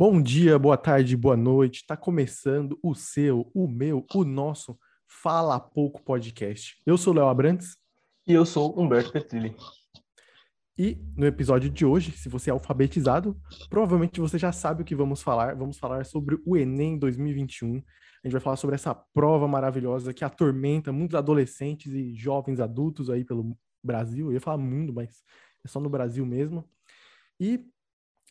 Bom dia, boa tarde, boa noite. Está começando o seu, o meu, o nosso Fala Pouco Podcast. Eu sou o Léo Abrantes. E eu sou Humberto Petrilli. E no episódio de hoje, se você é alfabetizado, provavelmente você já sabe o que vamos falar. Vamos falar sobre o Enem 2021. A gente vai falar sobre essa prova maravilhosa que atormenta muitos adolescentes e jovens adultos aí pelo Brasil. Eu ia falar mundo, mas é só no Brasil mesmo. E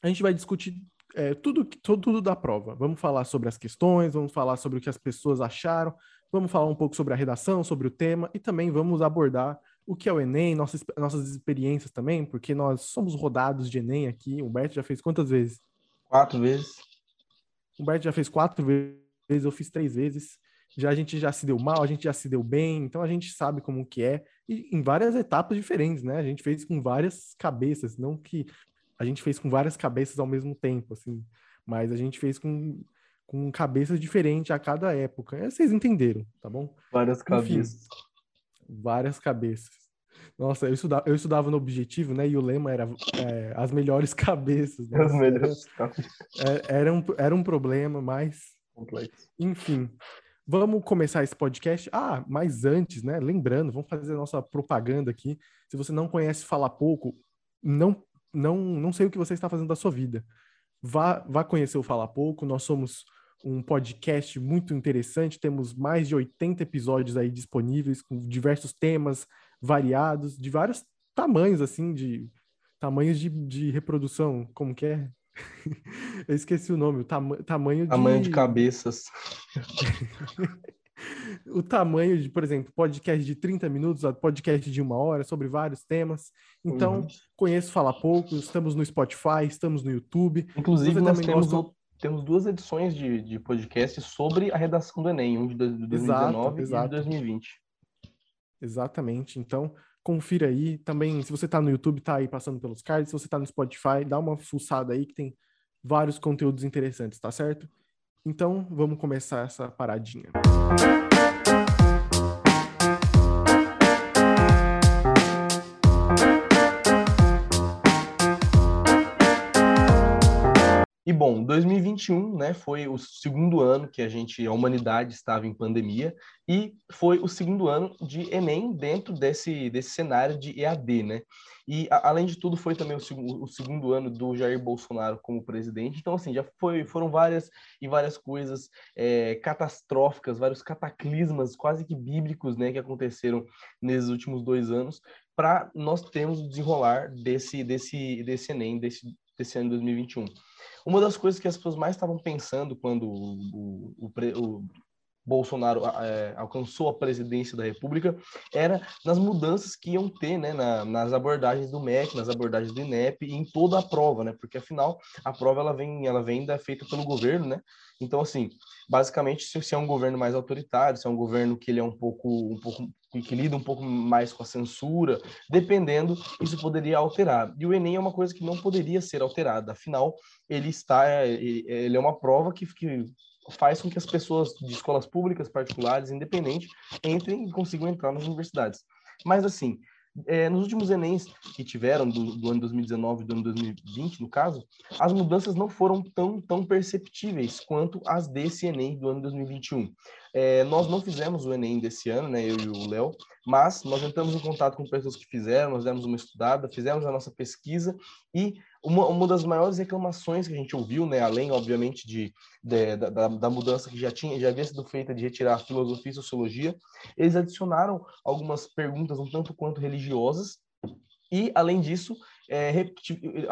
a gente vai discutir é, tudo, tudo, tudo da prova. Vamos falar sobre as questões, vamos falar sobre o que as pessoas acharam, vamos falar um pouco sobre a redação, sobre o tema e também vamos abordar o que é o Enem, nossas, nossas experiências também, porque nós somos rodados de Enem aqui. O Humberto já fez quantas vezes? Quatro vezes. O Humberto já fez quatro vezes, eu fiz três vezes. Já a gente já se deu mal, a gente já se deu bem, então a gente sabe como que é. E em várias etapas diferentes, né? A gente fez com várias cabeças, não que a gente fez com várias cabeças ao mesmo tempo, assim, mas a gente fez com, com cabeças diferentes a cada época. É, vocês entenderam, tá bom? Várias cabeças. Enfim, várias cabeças. Nossa, eu estudava, eu estudava no Objetivo, né? E o lema era é, as melhores cabeças. Né? As melhores cabeças. Era, era, um, era um problema, mas... Complexo. Enfim, vamos começar esse podcast. Ah, mas antes, né? Lembrando, vamos fazer a nossa propaganda aqui. Se você não conhece Fala Pouco, não não, não sei o que você está fazendo da sua vida. Vá, vá conhecer o Fala Pouco, nós somos um podcast muito interessante, temos mais de 80 episódios aí disponíveis, com diversos temas variados, de vários tamanhos, assim, de tamanhos de, de reprodução, como que é? Eu esqueci o nome, o tam, tamanho de... Tamanho de cabeças. o tamanho de, por exemplo, podcast de 30 minutos, podcast de uma hora, sobre vários temas. Então, uhum. conheço Fala Pouco, estamos no Spotify, estamos no YouTube. Inclusive, nós temos, gosta... temos duas edições de, de podcast sobre a redação do Enem, um de 2019 exato, exato. e de 2020. Exatamente. Então, confira aí. Também, se você está no YouTube, tá aí passando pelos cards. Se você está no Spotify, dá uma fuçada aí que tem vários conteúdos interessantes, tá certo? Então, vamos começar essa paradinha. E bom, 2021, né, foi o segundo ano que a gente, a humanidade estava em pandemia e foi o segundo ano de Enem dentro desse, desse cenário de EAD, né? E a, além de tudo foi também o, seg o, segundo ano do Jair Bolsonaro como presidente. Então assim, já foi, foram várias e várias coisas é, catastróficas, vários cataclismas quase que bíblicos, né, que aconteceram nesses últimos dois anos para nós termos o desenrolar desse desse desse Enem desse desse ano de 2021. Uma das coisas que as pessoas mais estavam pensando quando o, o, o Bolsonaro é, alcançou a presidência da República era nas mudanças que iam ter né, na, nas abordagens do MEC, nas abordagens do INEP e em toda a prova, né? Porque afinal a prova ela vem, ela vem da, feita pelo governo, né? Então assim, basicamente se, se, é um governo mais autoritário, se é um governo que ele é um pouco, um pouco que lida um pouco mais com a censura, dependendo, isso poderia alterar. E o Enem é uma coisa que não poderia ser alterada. Afinal, ele está, ele é uma prova que, que faz com que as pessoas de escolas públicas, particulares, independentes, entrem e consigam entrar nas universidades. Mas, assim, é, nos últimos Enems que tiveram, do, do, ano 2019 e do ano 2020, no caso, as mudanças não foram tão, tão perceptíveis quanto as desse Enem do ano 2021. É, nós não fizemos o Enem desse ano, né, eu e o Léo, mas nós entramos em contato com pessoas que fizeram, nós demos uma estudada, fizemos a nossa pesquisa e uma, uma das maiores reclamações que a gente ouviu, né, além, obviamente, de, de da, da, mudança que já tinha, já havia sido feita de retirar filosofia e sociologia, eles adicionaram algumas perguntas um tanto quanto religiosas e, além disso, é,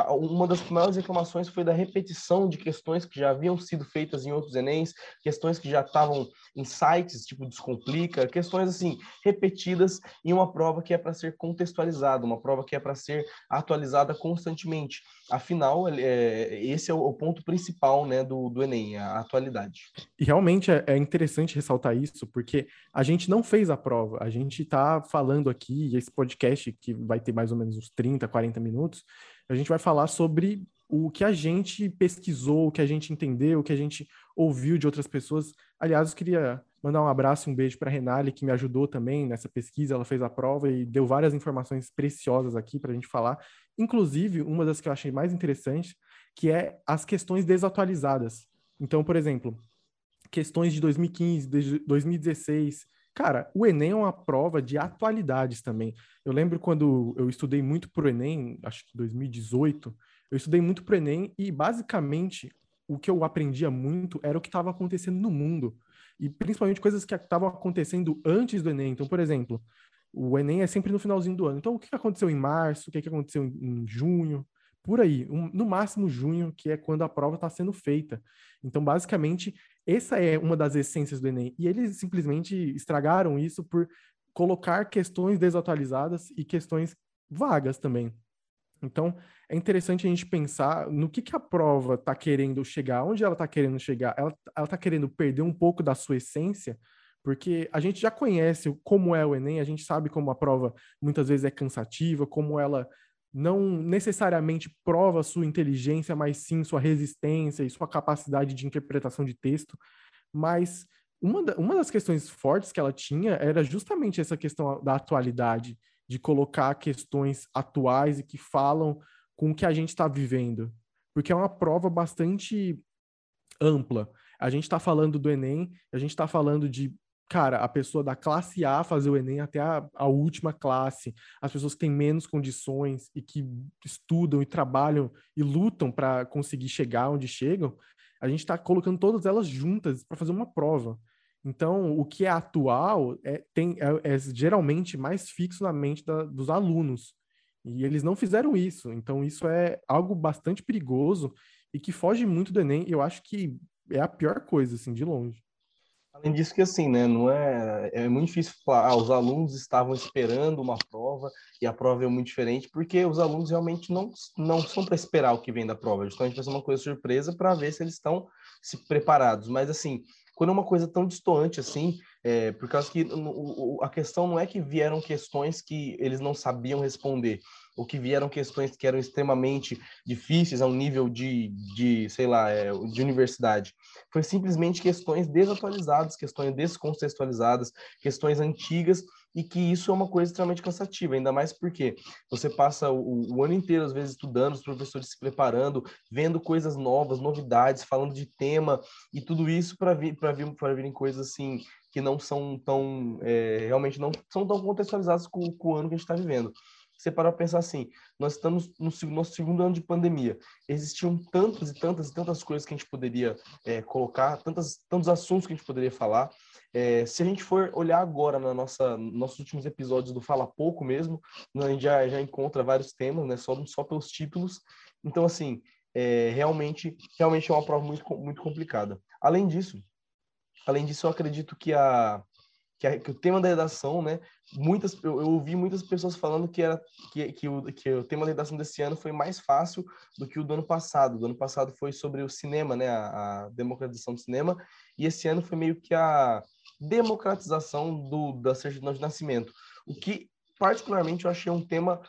uma das maiores reclamações foi da repetição de questões que já haviam sido feitas em outros Enems, questões que já estavam em sites, tipo Descomplica, questões assim, repetidas em uma prova que é para ser contextualizada, uma prova que é para ser atualizada constantemente. Afinal, é, esse é o ponto principal né, do, do Enem, a atualidade. E realmente é, é interessante ressaltar isso, porque a gente não fez a prova, a gente está falando aqui, esse podcast que vai ter mais ou menos uns 30, 40 minutos, minutos, a gente vai falar sobre o que a gente pesquisou, o que a gente entendeu, o que a gente ouviu de outras pessoas. Aliás, eu queria mandar um abraço e um beijo para a Renale, que me ajudou também nessa pesquisa. Ela fez a prova e deu várias informações preciosas aqui para a gente falar. Inclusive, uma das que eu achei mais interessantes, que é as questões desatualizadas. Então, por exemplo, questões de 2015, de 2016. Cara, o Enem é uma prova de atualidades também. Eu lembro quando eu estudei muito para o Enem, acho que 2018, eu estudei muito para o Enem e basicamente o que eu aprendia muito era o que estava acontecendo no mundo. E principalmente coisas que estavam acontecendo antes do Enem. Então, por exemplo, o Enem é sempre no finalzinho do ano. Então, o que aconteceu em março? O que aconteceu em junho? Por aí, um, no máximo junho, que é quando a prova está sendo feita. Então, basicamente, essa é uma das essências do Enem. E eles simplesmente estragaram isso por colocar questões desatualizadas e questões vagas também. Então, é interessante a gente pensar no que, que a prova está querendo chegar, onde ela está querendo chegar. Ela está querendo perder um pouco da sua essência, porque a gente já conhece como é o Enem, a gente sabe como a prova muitas vezes é cansativa, como ela não necessariamente prova sua inteligência, mas sim sua resistência e sua capacidade de interpretação de texto. Mas uma, da, uma das questões fortes que ela tinha era justamente essa questão da atualidade, de colocar questões atuais e que falam com o que a gente está vivendo. Porque é uma prova bastante ampla. A gente está falando do Enem, a gente está falando de cara, a pessoa da classe A fazer o Enem até a, a, última classe, as pessoas que têm menos condições e que estudam e trabalham e lutam para conseguir chegar onde chegam, a gente está colocando todas elas juntas para fazer uma prova. Então, o que é atual é, tem, é, é geralmente mais fixo na mente da, dos alunos. E eles não fizeram isso. Então, isso é algo bastante perigoso e que foge muito do Enem. Eu acho que é a pior coisa, assim, de longe. Além disso que assim, né, não é, é muito difícil falar, ah, os alunos estavam esperando uma prova e a prova é muito diferente, porque os alunos realmente não, não são para esperar o que vem da prova, justamente vai ser uma coisa surpresa para ver se eles estão se preparados. Mas assim, quando é uma coisa tão distante assim, é, por causa que o, a questão não é que vieram questões que eles não sabiam responder, ou que vieram questões que eram extremamente difíceis a um nível de, de sei lá, é, de universidade. Foi simplesmente questões desatualizadas, questões descontextualizadas, questões antigas, e que isso é uma coisa extremamente cansativa, ainda mais porque você passa o, o ano inteiro, às vezes, estudando, os professores se preparando, vendo coisas novas, novidades, falando de tema, e tudo isso para vir, vir, virem coisas assim que não são tão, é, realmente não são tão contextualizadas com, com o ano que a gente está vivendo você para pensar assim, nós estamos no nosso segundo ano de pandemia, existiam tantas e tantas e tantas coisas que a gente poderia é, colocar, tantas, tantos assuntos que a gente poderia falar. É, se a gente for olhar agora na nossa nossos últimos episódios do Fala Pouco mesmo, a gente já, já encontra vários temas, né, só, só pelos títulos. Então, assim, é, realmente, realmente é uma prova muito, muito complicada. Além disso, além disso, eu acredito que a, que, a, que, o tema da redação, né? Muitas, eu, eu, ouvi muitas pessoas falando que era que, que, o, que o tema da redação desse ano foi mais fácil do que o do ano passado. Do ano passado foi sobre o cinema, né? A, a democratização do cinema e esse ano foi meio que a democratização do da certidão de nascimento. O que particularmente eu achei um tema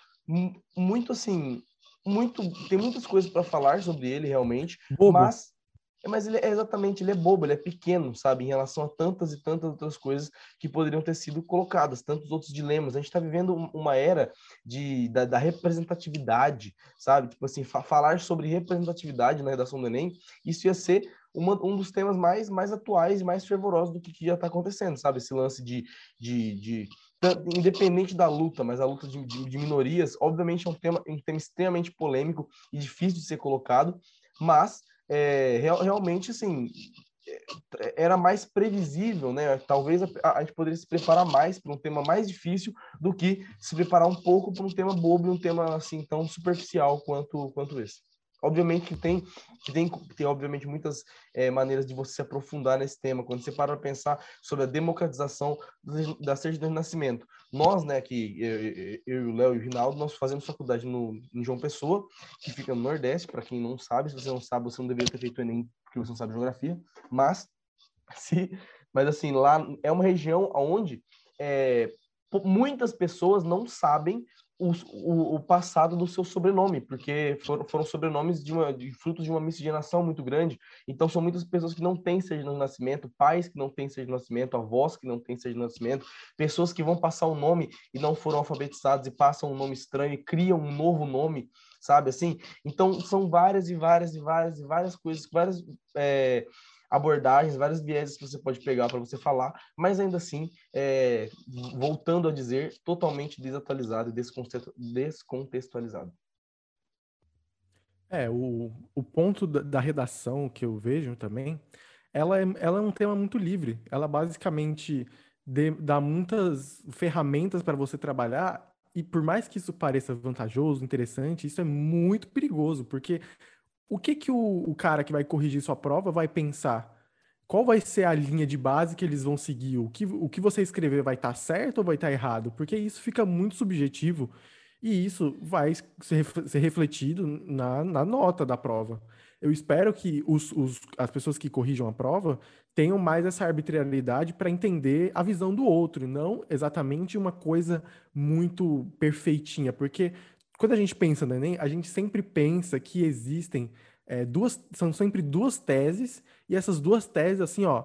muito assim, muito tem muitas coisas para falar sobre ele realmente, Bobo. mas mas ele é exatamente, ele é bobo, ele é pequeno, sabe, em relação a tantas e tantas outras coisas que poderiam ter sido colocadas, tantos outros dilemas. A gente está vivendo uma era de, da, da, representatividade, sabe? Tipo assim, fa falar sobre representatividade na redação do Enem, isso ia ser uma, um dos temas mais, mais atuais e mais fervorosos do que, que já está acontecendo, sabe? Esse lance de, de, de independente da luta, mas a luta de, de, de, minorias, obviamente é um tema, um tema extremamente polêmico e difícil de ser colocado, mas é, real, realmente, assim, é, era mais previsível, né? Talvez a, a, gente poderia se preparar mais para um tema mais difícil do que se preparar um pouco para um tema bobo um tema assim tão superficial quanto quanto esse. Obviamente que tem, que tem, tem obviamente muitas é, maneiras de você se aprofundar nesse tema. Quando você para pensar sobre a democratização da certidão de nascimento, nós, né, que eu, eu, o Léo e o Rinaldo, nós fazemos faculdade no, em João Pessoa, que fica no Nordeste. Para quem não sabe, se você não sabe, você não deveria ter feito Enem porque você não sabe geografia. Mas, se, mas assim, lá é uma região onde é, muitas pessoas não sabem o, o, o, passado do seu sobrenome, porque foram, foram sobrenomes de, uma, de frutos de uma miscigenação muito grande. Então, são muitas pessoas que não têm certidão de nascimento, pais que não têm certidão de nascimento, avós que não têm certidão de nascimento, pessoas que vão passar o um nome e não foram alfabetizados e passam um nome estranho e criam um novo nome, sabe assim? Então, são várias e várias e várias e várias coisas, várias é, abordagens, várias vieses que você pode pegar para você falar, mas ainda assim, é, voltando a dizer, totalmente desatualizado e descontextualizado. É, o, o ponto da, da redação que eu vejo também, ela é, ela é um tema muito livre. Ela basicamente dá muitas ferramentas para você trabalhar, e por mais que isso pareça vantajoso, interessante, isso é muito perigoso, porque o que, que o, o cara que vai corrigir sua prova vai pensar? Qual vai ser a linha de base que eles vão seguir? O que, o que você escrever vai estar tá certo ou vai estar tá errado? Porque isso fica muito subjetivo e isso vai ser, refletido na, na nota da prova. Eu espero que os, os, as pessoas que corrijam a prova tenham mais essa arbitrariedade para entender a visão do outro, não exatamente uma coisa muito perfeitinha, porque quando a gente pensa no Enem, a gente sempre pensa que existem é, duas, são sempre duas teses, e essas duas teses, assim, ó,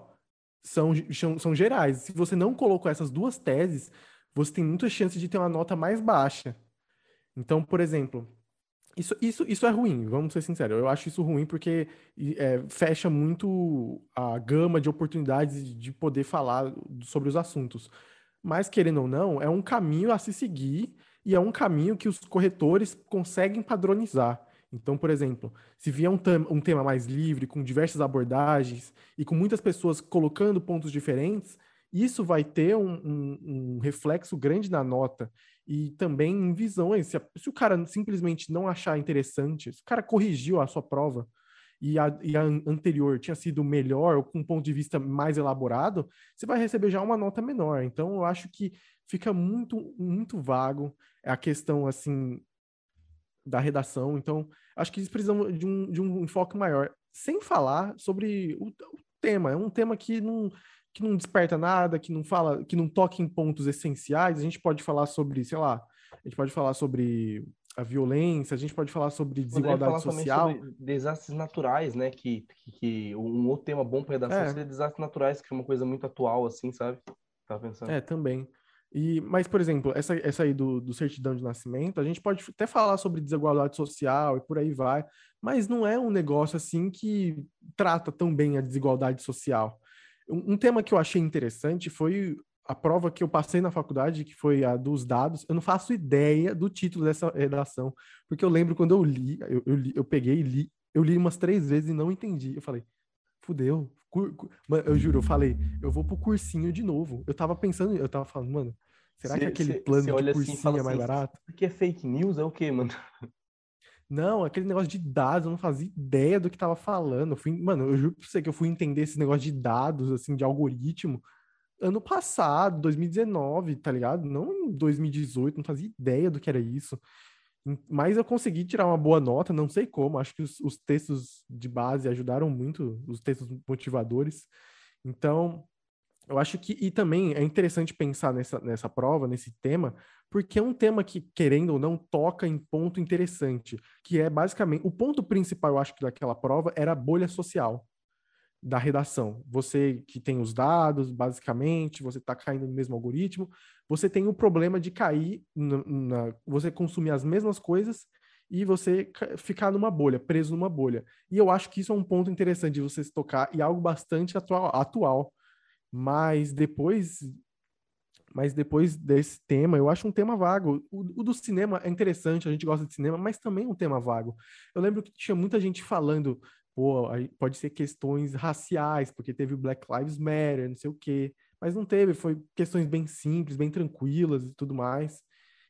são, são, são gerais. Se você não colocou essas duas teses, você tem muita chance de ter uma nota mais baixa. Então, por exemplo, isso, isso, isso é ruim, vamos ser sinceros. Eu acho isso ruim porque é, fecha muito a gama de oportunidades de poder falar sobre os assuntos. Mas, querendo ou não, é um caminho a se seguir e é um caminho que os corretores conseguem padronizar. Então, por exemplo, se vier um, um, tema mais livre, com diversas abordagens e com muitas pessoas colocando pontos diferentes, isso vai ter um, um, um reflexo grande na nota e também em visões. Se, se, o cara simplesmente não achar interessante, se o cara corrigiu a sua prova e a, e a anterior tinha sido melhor ou com um ponto de vista mais elaborado, você vai receber já uma nota menor. Então, eu acho que fica muito, muito vago a questão, assim, da redação. Então, acho que eles precisam de um, de um enfoque maior, sem falar sobre o, o tema. É um tema que não, que não desperta nada, que não fala, que não toca em pontos essenciais. A gente pode falar sobre, sei lá, a gente pode falar sobre a violência, a gente pode falar sobre desigualdade social. Sobre desastres naturais, né? Que, que, que, um outro tema bom para redação é. seria desastres naturais, que é uma coisa muito atual, assim, sabe? Tava pensando. É, também. E, mas, por exemplo, essa, essa aí do, do certidão de nascimento, a gente pode até falar sobre desigualdade social e por aí vai, mas não é um negócio assim que trata tão bem a desigualdade social. Um, um tema que eu achei interessante foi a prova que eu passei na faculdade, que foi a dos dados. Eu não faço ideia do título dessa redação, porque eu lembro quando eu li, eu, eu, li, eu peguei e li, eu li umas três vezes e não entendi. Eu falei, fudeu. Eu juro, eu falei, eu vou pro cursinho de novo. Eu tava pensando, eu tava falando, mano, será cê, que aquele cê, plano cê de assim cursinho assim, é mais assim, barato? Porque é fake news é o quê, mano? Não, aquele negócio de dados, eu não fazia ideia do que tava falando. Eu fui, mano, eu juro pra você que eu fui entender esse negócio de dados, assim, de algoritmo, ano passado, 2019, tá ligado? Não em 2018, não fazia ideia do que era isso. Mas eu consegui tirar uma boa nota, não sei como. Acho que os, os textos de base ajudaram muito, os textos motivadores. Então, eu acho que. E também é interessante pensar nessa, nessa prova, nesse tema, porque é um tema que, querendo ou não, toca em ponto interessante, que é basicamente. O ponto principal, eu acho que daquela prova era a bolha social da redação. Você que tem os dados, basicamente, você está caindo no mesmo algoritmo, você tem o problema de cair, na, na, você consumir as mesmas coisas e você ficar numa bolha, preso numa bolha. E eu acho que isso é um ponto interessante de você se tocar e algo bastante atual. atual. Mas depois mas depois desse tema, eu acho um tema vago. O, o, do cinema é interessante, a gente gosta de cinema, mas também é um tema vago. Eu lembro que tinha muita gente falando pô, pode ser questões raciais, porque teve o Black Lives Matter, não sei o quê. Mas não teve, foi questões bem simples, bem tranquilas e tudo mais.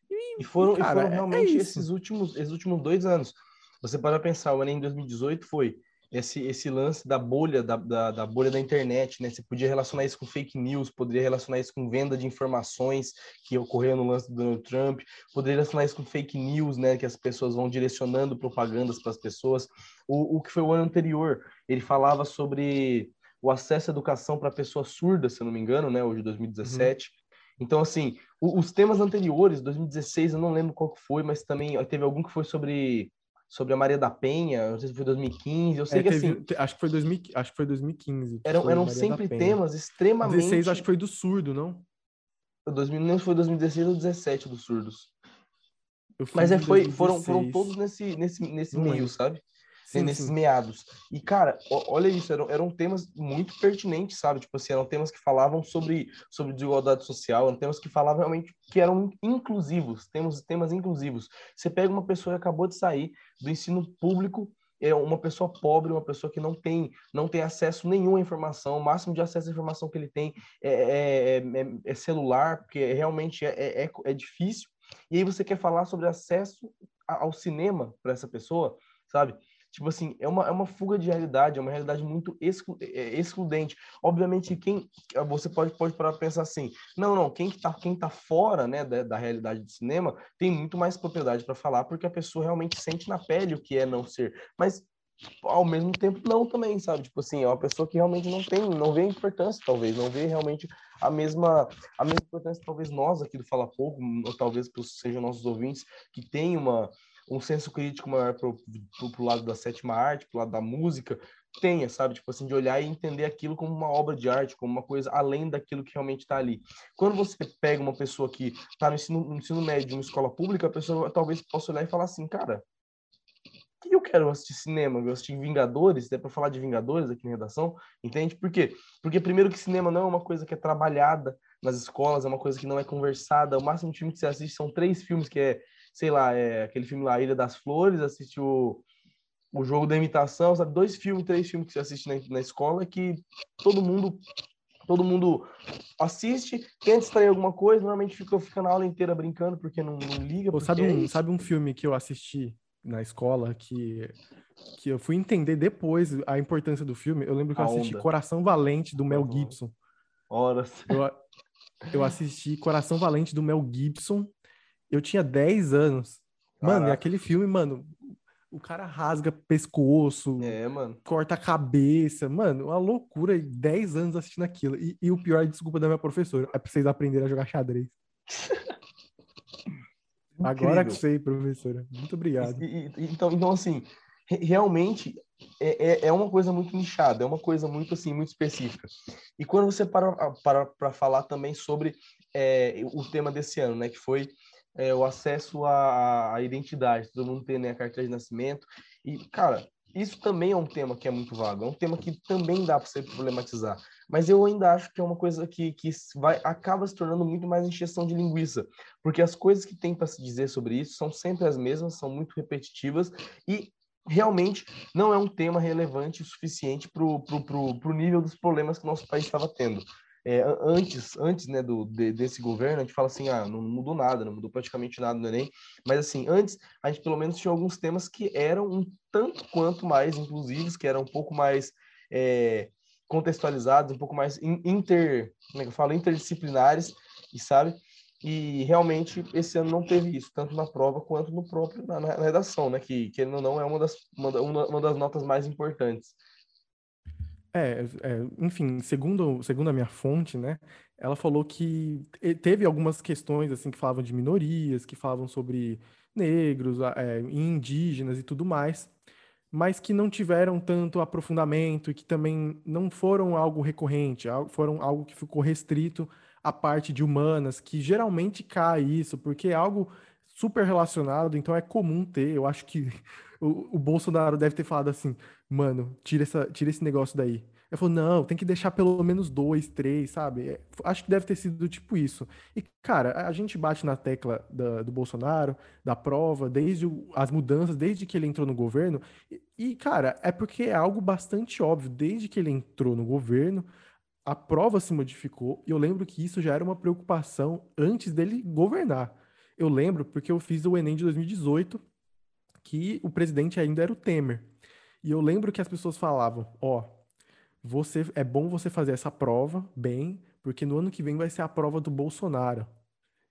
E, e foram, cara, e foram é, realmente é esses, últimos, esses últimos dois anos. Você pode pensar, o Enem em 2018 foi esse, esse lance da bolha, da, da, da, bolha da internet, né? Você podia relacionar isso com fake news, poderia relacionar isso com venda de informações que ocorreu no lance do Donald Trump, poderia relacionar isso com fake news, né? Que as pessoas vão direcionando propagandas para as pessoas. O, o que foi o ano anterior, ele falava sobre o acesso à educação para pessoas surdas, se eu não me engano, né? Hoje, 2017. Uhum. Então, assim, os temas anteriores, 2016, eu não lembro qual foi, mas também teve algum que foi sobre sobre a Maria da Penha, não sei se foi 2015, eu sei é, que teve, assim... Acho que foi, 2000, acho que foi 2015. Eram, eram sempre temas extremamente... 16 acho que foi do surdo, não? 2000, não foi 2016 ou 2017 dos surdos. Mas é, foi, foram, foram todos nesse, nesse, nesse meio, sabe? Sim, nesses sim. meados. E, cara, olha isso, eram, eram temas muito pertinentes, sabe? Tipo assim, eram temas que falavam sobre, sobre desigualdade social, eram temas que falavam realmente que eram inclusivos, temas, temas inclusivos. Você pega uma pessoa que acabou de sair do ensino público, é uma pessoa pobre, uma pessoa que não tem, não tem acesso nenhum à informação, o máximo de acesso à informação que ele tem é, é, é, é celular, porque realmente é, é, é difícil. E aí você quer falar sobre acesso ao cinema para essa pessoa, sabe? Tipo assim, é uma, é uma fuga de realidade, é uma realidade muito exclu é, é, excludente. Obviamente, quem você pode, pode parar para pensar assim, não, não, quem está quem tá fora né, da, da realidade do cinema tem muito mais propriedade para falar, porque a pessoa realmente sente na pele o que é não ser. Mas ao mesmo tempo não também, sabe? Tipo assim, é uma pessoa que realmente não tem, não vê a importância, talvez, não vê realmente a mesma a mesma importância, talvez nós aqui do Fala Pouco, ou talvez sejam nossos ouvintes, que tem uma um senso crítico maior pro, pro, pro lado da sétima arte, pro lado da música, tenha, sabe? Tipo assim, de olhar e entender aquilo como uma obra de arte, como uma coisa além daquilo que realmente está ali. Quando você pega uma pessoa que está no ensino, no ensino médio de uma escola pública, a pessoa talvez possa olhar e falar assim, cara, que eu quero assistir cinema? Eu assistir Vingadores, é para falar de Vingadores aqui na redação, entende? Por quê? Porque primeiro que cinema não é uma coisa que é trabalhada nas escolas, é uma coisa que não é conversada. O máximo filme que você assiste são três filmes que é sei lá, é aquele filme lá, Ilha das Flores, assiste o, Jogo da Imitação, sabe? Dois filmes, três filmes que você assiste na, na escola que todo mundo todo mundo assiste, tenta extrair alguma coisa, normalmente fica, fica na aula inteira brincando porque não, não liga. Porque sabe, um, é sabe um filme que eu assisti na escola que, que eu fui entender depois a importância do filme? Eu lembro que eu assisti Coração Valente do Mel Gibson. Horas. Eu, eu assisti Coração Valente do Mel Gibson eu tinha 10 anos. Mano, e aquele filme, mano, o cara rasga pescoço, é, mano. corta a cabeça. Mano, uma loucura. 10 anos assistindo aquilo. E, e o pior, desculpa da minha professora, é pra vocês aprenderem a jogar xadrez. Agora que sei, professora. Muito obrigado. E, e, então, então, assim, realmente é, é, é uma coisa muito nichada, é uma coisa muito assim, muito específica. E quando você para para, para falar também sobre é, o tema desse ano, né, que foi é, o acesso à, à, identidade, todo mundo tem né, a carteira de nascimento. E, cara, isso também é um tema que é muito vago, é um tema que também dá para você problematizar. Mas eu ainda acho que é uma coisa que, que vai, acaba se tornando muito mais encheção de linguiça, porque as coisas que tem para se dizer sobre isso são sempre as mesmas, são muito repetitivas e realmente não é um tema relevante o suficiente para o nível dos problemas que o nosso país estava tendo é, antes, antes né, do, de, desse governo, a gente fala assim, ah, não mudou nada, não mudou praticamente nada no Enem, mas assim, antes a gente pelo menos tinha alguns temas que eram um tanto quanto mais inclusivos, que eram um pouco mais é, contextualizados, um pouco mais inter, como é que eu falo, interdisciplinares, e sabe? E realmente esse ano não teve isso, tanto na prova quanto no próprio na, na redação, né? Que, que não, é uma das, uma, uma das notas mais importantes. É, é, enfim, segundo, segundo a minha fonte, né, ela falou que teve algumas questões assim que falavam de minorias, que falavam sobre negros, é, indígenas e tudo mais, mas que não tiveram tanto aprofundamento e que também não foram algo recorrente, foram algo que ficou restrito à parte de humanas, que geralmente cai isso, porque é algo super relacionado, então é comum ter. Eu acho que o, o Bolsonaro deve ter falado assim, mano, tira, essa, tira esse negócio daí. Ele falou, não, tem que deixar pelo menos dois, três, sabe? É, acho que deve ter sido tipo isso. E, cara, a gente bate na tecla da, do Bolsonaro, da prova, desde o, as mudanças, desde que ele entrou no governo. E, e, cara, é porque é algo bastante óbvio. Desde que ele entrou no governo, a prova se modificou. E eu lembro que isso já era uma preocupação antes dele governar. Eu lembro porque eu fiz o Enem de 2018, que o presidente ainda era o Temer. E eu lembro que as pessoas falavam, ó, oh, você é bom você fazer essa prova bem, porque no ano que vem vai ser a prova do Bolsonaro.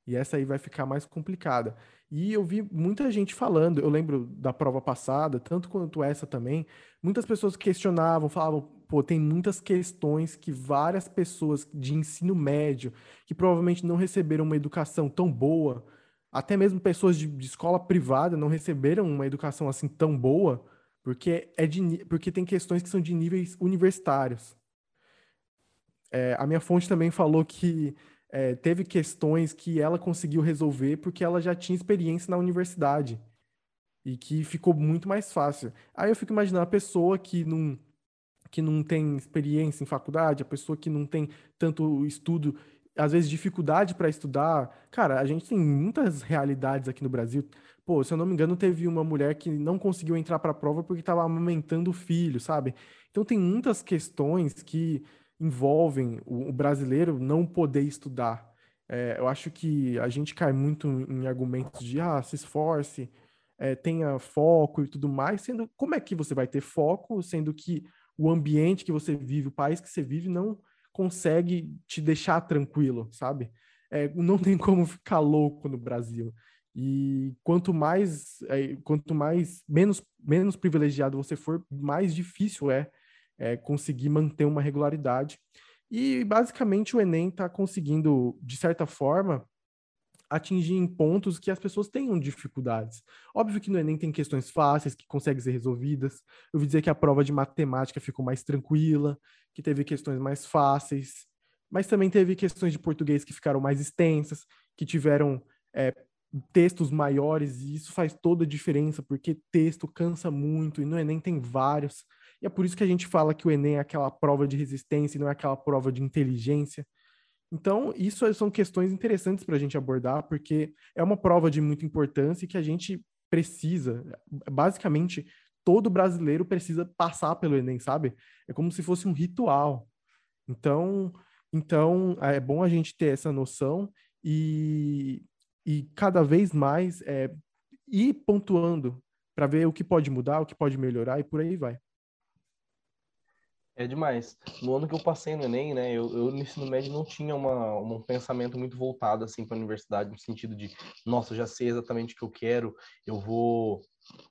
E essa aí vai ficar mais complicada. E eu vi muita gente falando, eu lembro da prova passada, tanto quanto essa também, muitas pessoas questionavam, falavam, pô, tem muitas questões que várias pessoas de ensino médio, que provavelmente não receberam uma educação tão boa, até mesmo pessoas de, de escola privada não receberam uma educação assim tão boa, porque, é de, porque tem questões que são de níveis universitários. É, a minha fonte também falou que é, teve questões que ela conseguiu resolver porque ela já tinha experiência na universidade e que ficou muito mais fácil. Aí eu fico imaginando a pessoa que não que não tem experiência em faculdade, a pessoa que não tem tanto estudo, às vezes dificuldade para estudar. Cara, a gente tem muitas realidades aqui no Brasil. Pô, se eu não me engano, teve uma mulher que não conseguiu entrar para a prova porque estava amamentando o filho, sabe? Então tem muitas questões que envolvem o, o brasileiro não poder estudar. É, eu acho que a gente cai muito em argumentos de ah, se esforce, é, tenha foco e tudo mais, sendo como é que você vai ter foco, sendo que o ambiente que você vive, o país que você vive, não consegue te deixar tranquilo, sabe? É, não tem como ficar louco no Brasil. E quanto mais, é, quanto mais menos, menos privilegiado você for, mais difícil é, é conseguir manter uma regularidade. E basicamente o Enem está conseguindo, de certa forma, atingir em pontos que as pessoas tenham dificuldades. Óbvio que no Enem tem questões fáceis que conseguem ser resolvidas. Eu ouvi dizer que a prova de matemática ficou mais tranquila, que teve questões mais fáceis, mas também teve questões de português que ficaram mais extensas, que tiveram é, textos maiores, e isso faz toda a diferença, porque texto cansa muito, e no Enem tem vários. E é por isso que a gente fala que o Enem é aquela prova de resistência e não é aquela prova de inteligência. Então, isso são questões interessantes para a gente abordar, porque é uma prova de muita importância que a gente precisa, basicamente, todo brasileiro precisa passar pelo Enem, sabe? É como se fosse um ritual. Então, então é bom a gente ter essa noção e, e cada vez mais é, ir pontuando para ver o que pode mudar, o que pode melhorar e por aí vai. É demais. No ano que eu passei no Enem, né, eu, eu no ensino médio não tinha uma, um pensamento muito voltado assim para a universidade, no sentido de, nossa, já sei exatamente o que eu quero, eu vou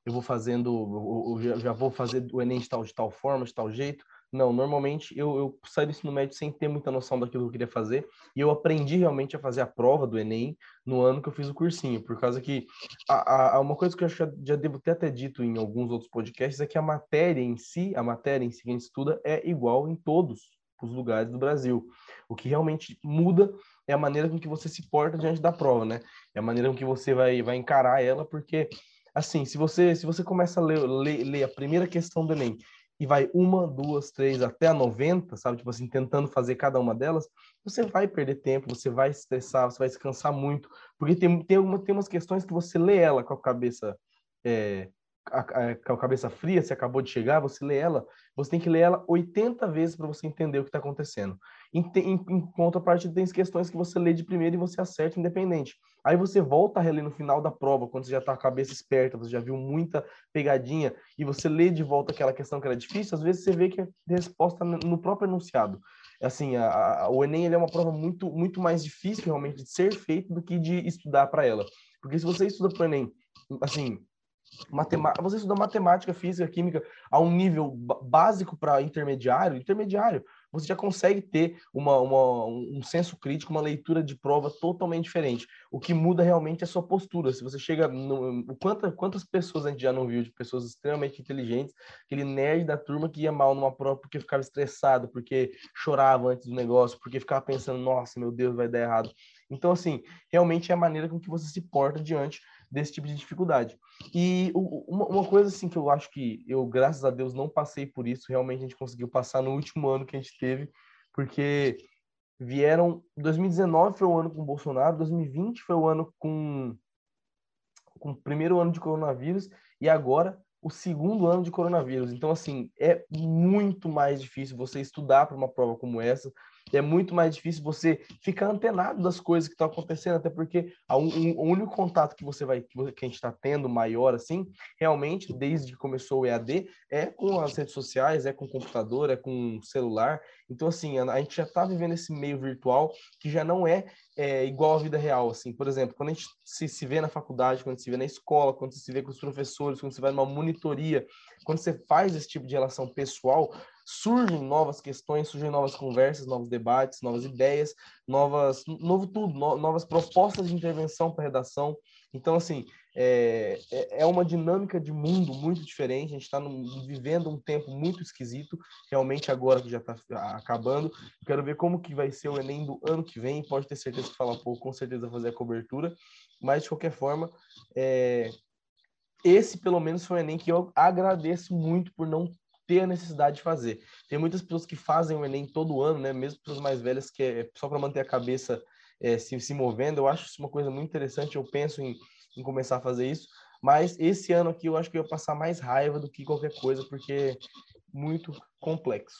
eu vou fazendo, eu já vou fazer o Enem de tal, de tal forma, de tal jeito. Não, normalmente eu, eu saí do ensino médio sem ter muita noção daquilo que eu queria fazer e eu aprendi realmente a fazer a prova do Enem no ano que eu fiz o cursinho, por causa que a, a, uma coisa que eu já, já devo ter até dito em alguns outros podcasts é que a matéria em si, a matéria em si que a gente estuda é igual em todos os lugares do Brasil. O que realmente muda é a maneira com que você se porta diante da prova, né? É a maneira com que você vai, vai encarar ela, porque assim, se você se você começa a ler, ler, ler a primeira questão do Enem e vai uma, duas, três, até a 90, sabe? Tipo assim, tentando fazer cada uma delas, você vai perder tempo, você vai estressar, você vai se cansar muito, porque tem, tem, uma, tem umas questões que você lê ela com a cabeça é, a, a, com a cabeça fria, você acabou de chegar, você lê ela, você tem que ler ela 80 vezes para você entender o que está acontecendo. Em, em, em contrapartida, tem questões que você lê de primeira e você acerta independente. Aí você volta a reler no final da prova, quando você já está com a cabeça esperta, você já viu muita pegadinha, e você lê de volta aquela questão que era difícil, às vezes você vê que a resposta no próprio enunciado. Assim, a, a, o Enem é uma prova muito, muito mais difícil realmente de ser feito do que de estudar para ela. Porque se você estuda para o Enem, assim, matemática, você estuda matemática, física, química a um nível básico para intermediário, intermediário, você já consegue ter uma, uma, um senso crítico, uma leitura de prova totalmente diferente. O que muda realmente é a sua postura. Se você chega no. Quanta, quantas pessoas a gente já não viu de pessoas extremamente inteligentes, aquele nerd da turma que ia mal numa prova porque ficava estressado, porque chorava antes do negócio, porque ficava pensando, nossa, meu Deus, vai dar errado. Então, assim, realmente é a maneira com que você se porta diante desse tipo de dificuldade. E uma, uma, coisa assim que eu acho que eu, graças a Deus, não passei por isso, realmente a gente conseguiu passar no último ano que a gente teve, porque vieram 2019 foi o ano com Bolsonaro, 2020 foi o ano com, com o primeiro ano de coronavírus e agora o segundo ano de coronavírus. Então assim, é muito mais difícil você estudar para uma prova como essa, é muito mais difícil você ficar antenado das coisas que estão acontecendo, até porque a um, o único contato que você vai que a gente está tendo maior assim, realmente desde que começou o EAD é com as redes sociais, é com o computador, é com o celular. Então assim, a, a gente já está vivendo esse meio virtual que já não é, é, igual à vida real, assim. Por exemplo, quando a gente se, se vê na faculdade, quando se vê na escola, quando se vê com os professores, quando você vai numa monitoria, quando você faz esse tipo de relação pessoal, surgem novas questões, surgem novas conversas, novos debates, novas ideias, novas, novo tudo, no, novas propostas de intervenção para redação. Então, assim, é, é, é uma dinâmica de mundo muito diferente. A gente está vivendo um tempo muito esquisito, realmente agora que já está acabando. Quero ver como que vai ser o Enem do ano que vem. Pode ter certeza que falar pouco, com certeza fazer a cobertura. Mas de qualquer forma, é, esse pelo menos foi o Enem que eu agradeço muito por não ter a necessidade de fazer. Tem muitas pessoas que fazem o Enem todo ano, né? Mesmo pessoas mais velhas que é só para manter a cabeça é, se, se movendo. Eu acho isso uma coisa muito interessante. Eu penso em em começar a fazer isso. Mas esse ano aqui eu acho que eu ia passar mais raiva do que qualquer coisa, porque é muito complexo.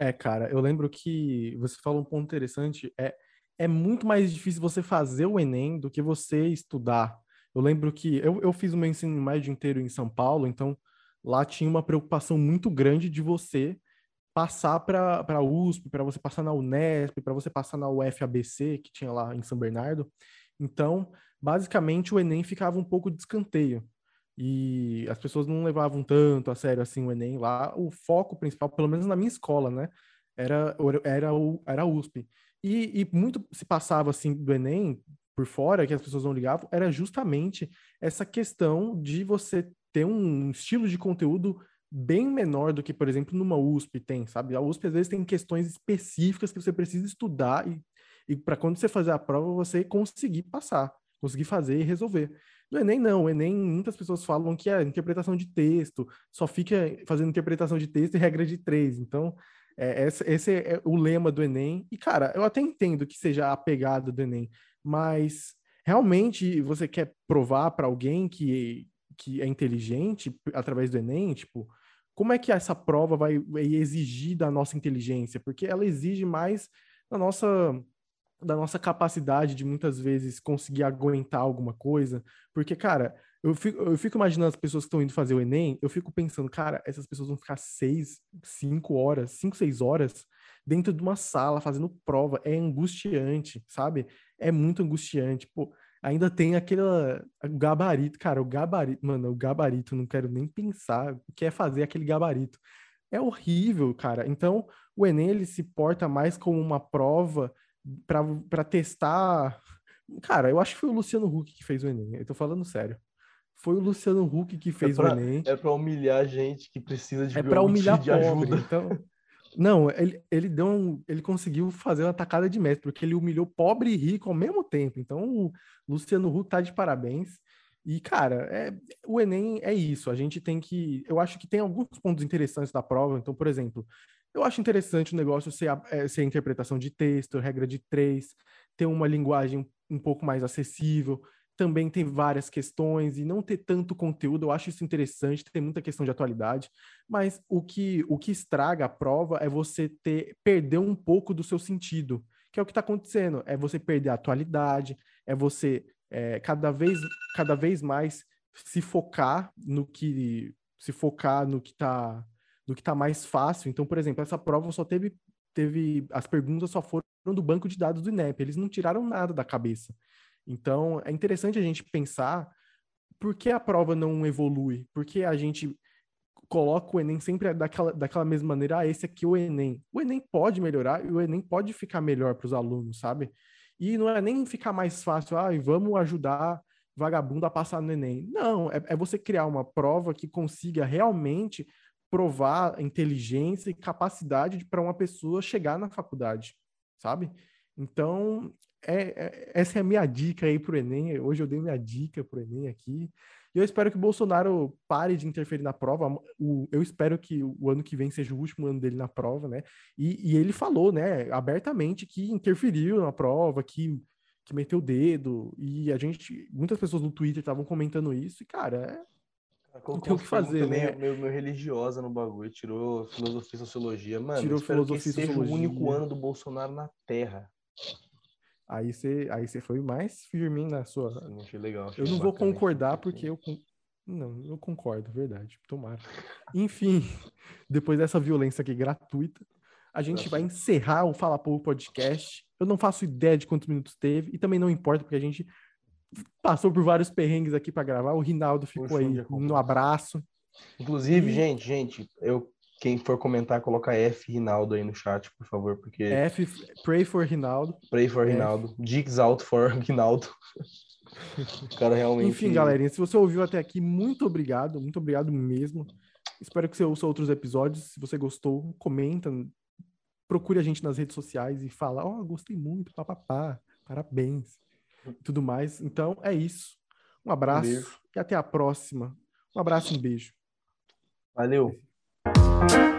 É, cara, eu lembro que você falou um ponto interessante. É, é muito mais difícil você fazer o Enem do que você estudar. Eu lembro que eu, eu fiz o meu ensino médio inteiro em São Paulo, então lá tinha uma preocupação muito grande de você passar para a USP, para você passar na Unesp, para você passar na UFABC, que tinha lá em São Bernardo. Então, basicamente o Enem ficava um pouco de escanteio. E as pessoas não levavam tanto a sério assim o Enem lá. O foco principal, pelo menos na minha escola, né? Era, era, o, era a USP. E, e muito se passava assim do Enem por fora, que as pessoas não ligavam, era justamente essa questão de você ter um estilo de conteúdo bem menor do que, por exemplo, numa USP tem, sabe? A USP às vezes tem questões específicas que você precisa estudar e, e para quando você fazer a prova você conseguir passar conseguir fazer e resolver. No Enem, não. O Enem, muitas pessoas falam que é interpretação de texto, só fica fazendo interpretação de texto e regra de três. Então, é, esse, esse, é o lema do Enem. E, cara, eu até entendo que seja a pegada do Enem, mas realmente você quer provar para alguém que, que é inteligente através do Enem, tipo, como é que essa prova vai, exigir da nossa inteligência? Porque ela exige mais da nossa da nossa capacidade de muitas vezes conseguir aguentar alguma coisa, porque, cara, eu fico, eu fico imaginando as pessoas que estão indo fazer o Enem, eu fico pensando, cara, essas pessoas vão ficar seis, cinco horas, cinco, seis horas dentro de uma sala fazendo prova, é angustiante, sabe? É muito angustiante, pô. Ainda tem aquele gabarito, cara, o gabarito, mano, o gabarito, não quero nem pensar o que é fazer aquele gabarito. É horrível, cara. Então, o Enem ele se porta mais como uma prova para testar. Cara, eu acho que foi o Luciano Huck que fez o Enem. Eu tô falando sério. Foi o Luciano Huck que é fez é pra, o Enem. É para humilhar gente que precisa de, é para humilhar de pobre, ajuda. Então, não, ele, ele deu um, ele conseguiu fazer uma tacada de mestre, porque ele humilhou pobre e rico ao mesmo tempo. Então, o Luciano Huck tá de parabéns. E, cara, é, o Enem é isso. A gente tem que. Eu acho que tem alguns pontos interessantes da prova. Então, por exemplo, eu acho interessante o negócio ser, é, ser interpretação de texto, regra de três, ter uma linguagem um pouco mais acessível. Também tem várias questões e não ter tanto conteúdo, eu acho isso interessante, tem muita questão de atualidade, mas o que, o que estraga a prova é você ter perder um pouco do seu sentido, que é o que está acontecendo, é você perder a atualidade, é você é, cada, vez, cada vez mais se focar no que se focar no que está do que está mais fácil. Então, por exemplo, essa prova só teve, teve. As perguntas só foram do banco de dados do INEP, eles não tiraram nada da cabeça. Então, é interessante a gente pensar por que a prova não evolui, por que a gente coloca o Enem sempre daquela, daquela mesma maneira, ah, esse aqui é o Enem. O Enem pode melhorar e o Enem pode ficar melhor para os alunos, sabe? E não é nem ficar mais fácil, ah, vamos ajudar vagabundo a passar no Enem. Não, é, é você criar uma prova que consiga realmente provar inteligência e capacidade para uma pessoa chegar na faculdade, sabe? Então, é, é, essa é a minha dica aí pro Enem. Hoje eu dei minha dica pro Enem aqui. E eu espero que o Bolsonaro pare de interferir na prova. O, eu espero que o ano que vem seja o último ano dele na prova, né? E, e ele falou, né, abertamente que interferiu na prova, que, que meteu o dedo. E a gente, muitas pessoas no Twitter estavam comentando isso. E, cara, é não tem o que fazer, né? Meio, meio religiosa no bagulho, tirou filosofia e sociologia. Mano, tirou filosofia que seja sociologia. o único ano do Bolsonaro na Terra. Aí você aí você foi mais firme na sua. Sim, achei legal. Achei eu não vou concordar porque eu. Não, eu concordo, verdade. Tomara. Enfim, depois dessa violência aqui gratuita, a gente vai encerrar o Fala Pouco Podcast. Eu não faço ideia de quantos minutos teve e também não importa, porque a gente passou por vários perrengues aqui para gravar. O Rinaldo ficou Poxa, aí no abraço. Inclusive, e... gente, gente, eu quem for comentar, coloca F Rinaldo aí no chat, por favor, porque F Pray for Rinaldo. Pray for Rinaldo. Jigs out for Rinaldo. Cara realmente. Enfim, galerinha, se você ouviu até aqui, muito obrigado, muito obrigado mesmo. Espero que você ouça outros episódios. Se você gostou, comenta, procure a gente nas redes sociais e fala: Ó, oh, gostei muito, papapá, parabéns e tudo mais. Então é isso. Um abraço um e até a próxima. Um abraço e um beijo. Valeu. Thank you.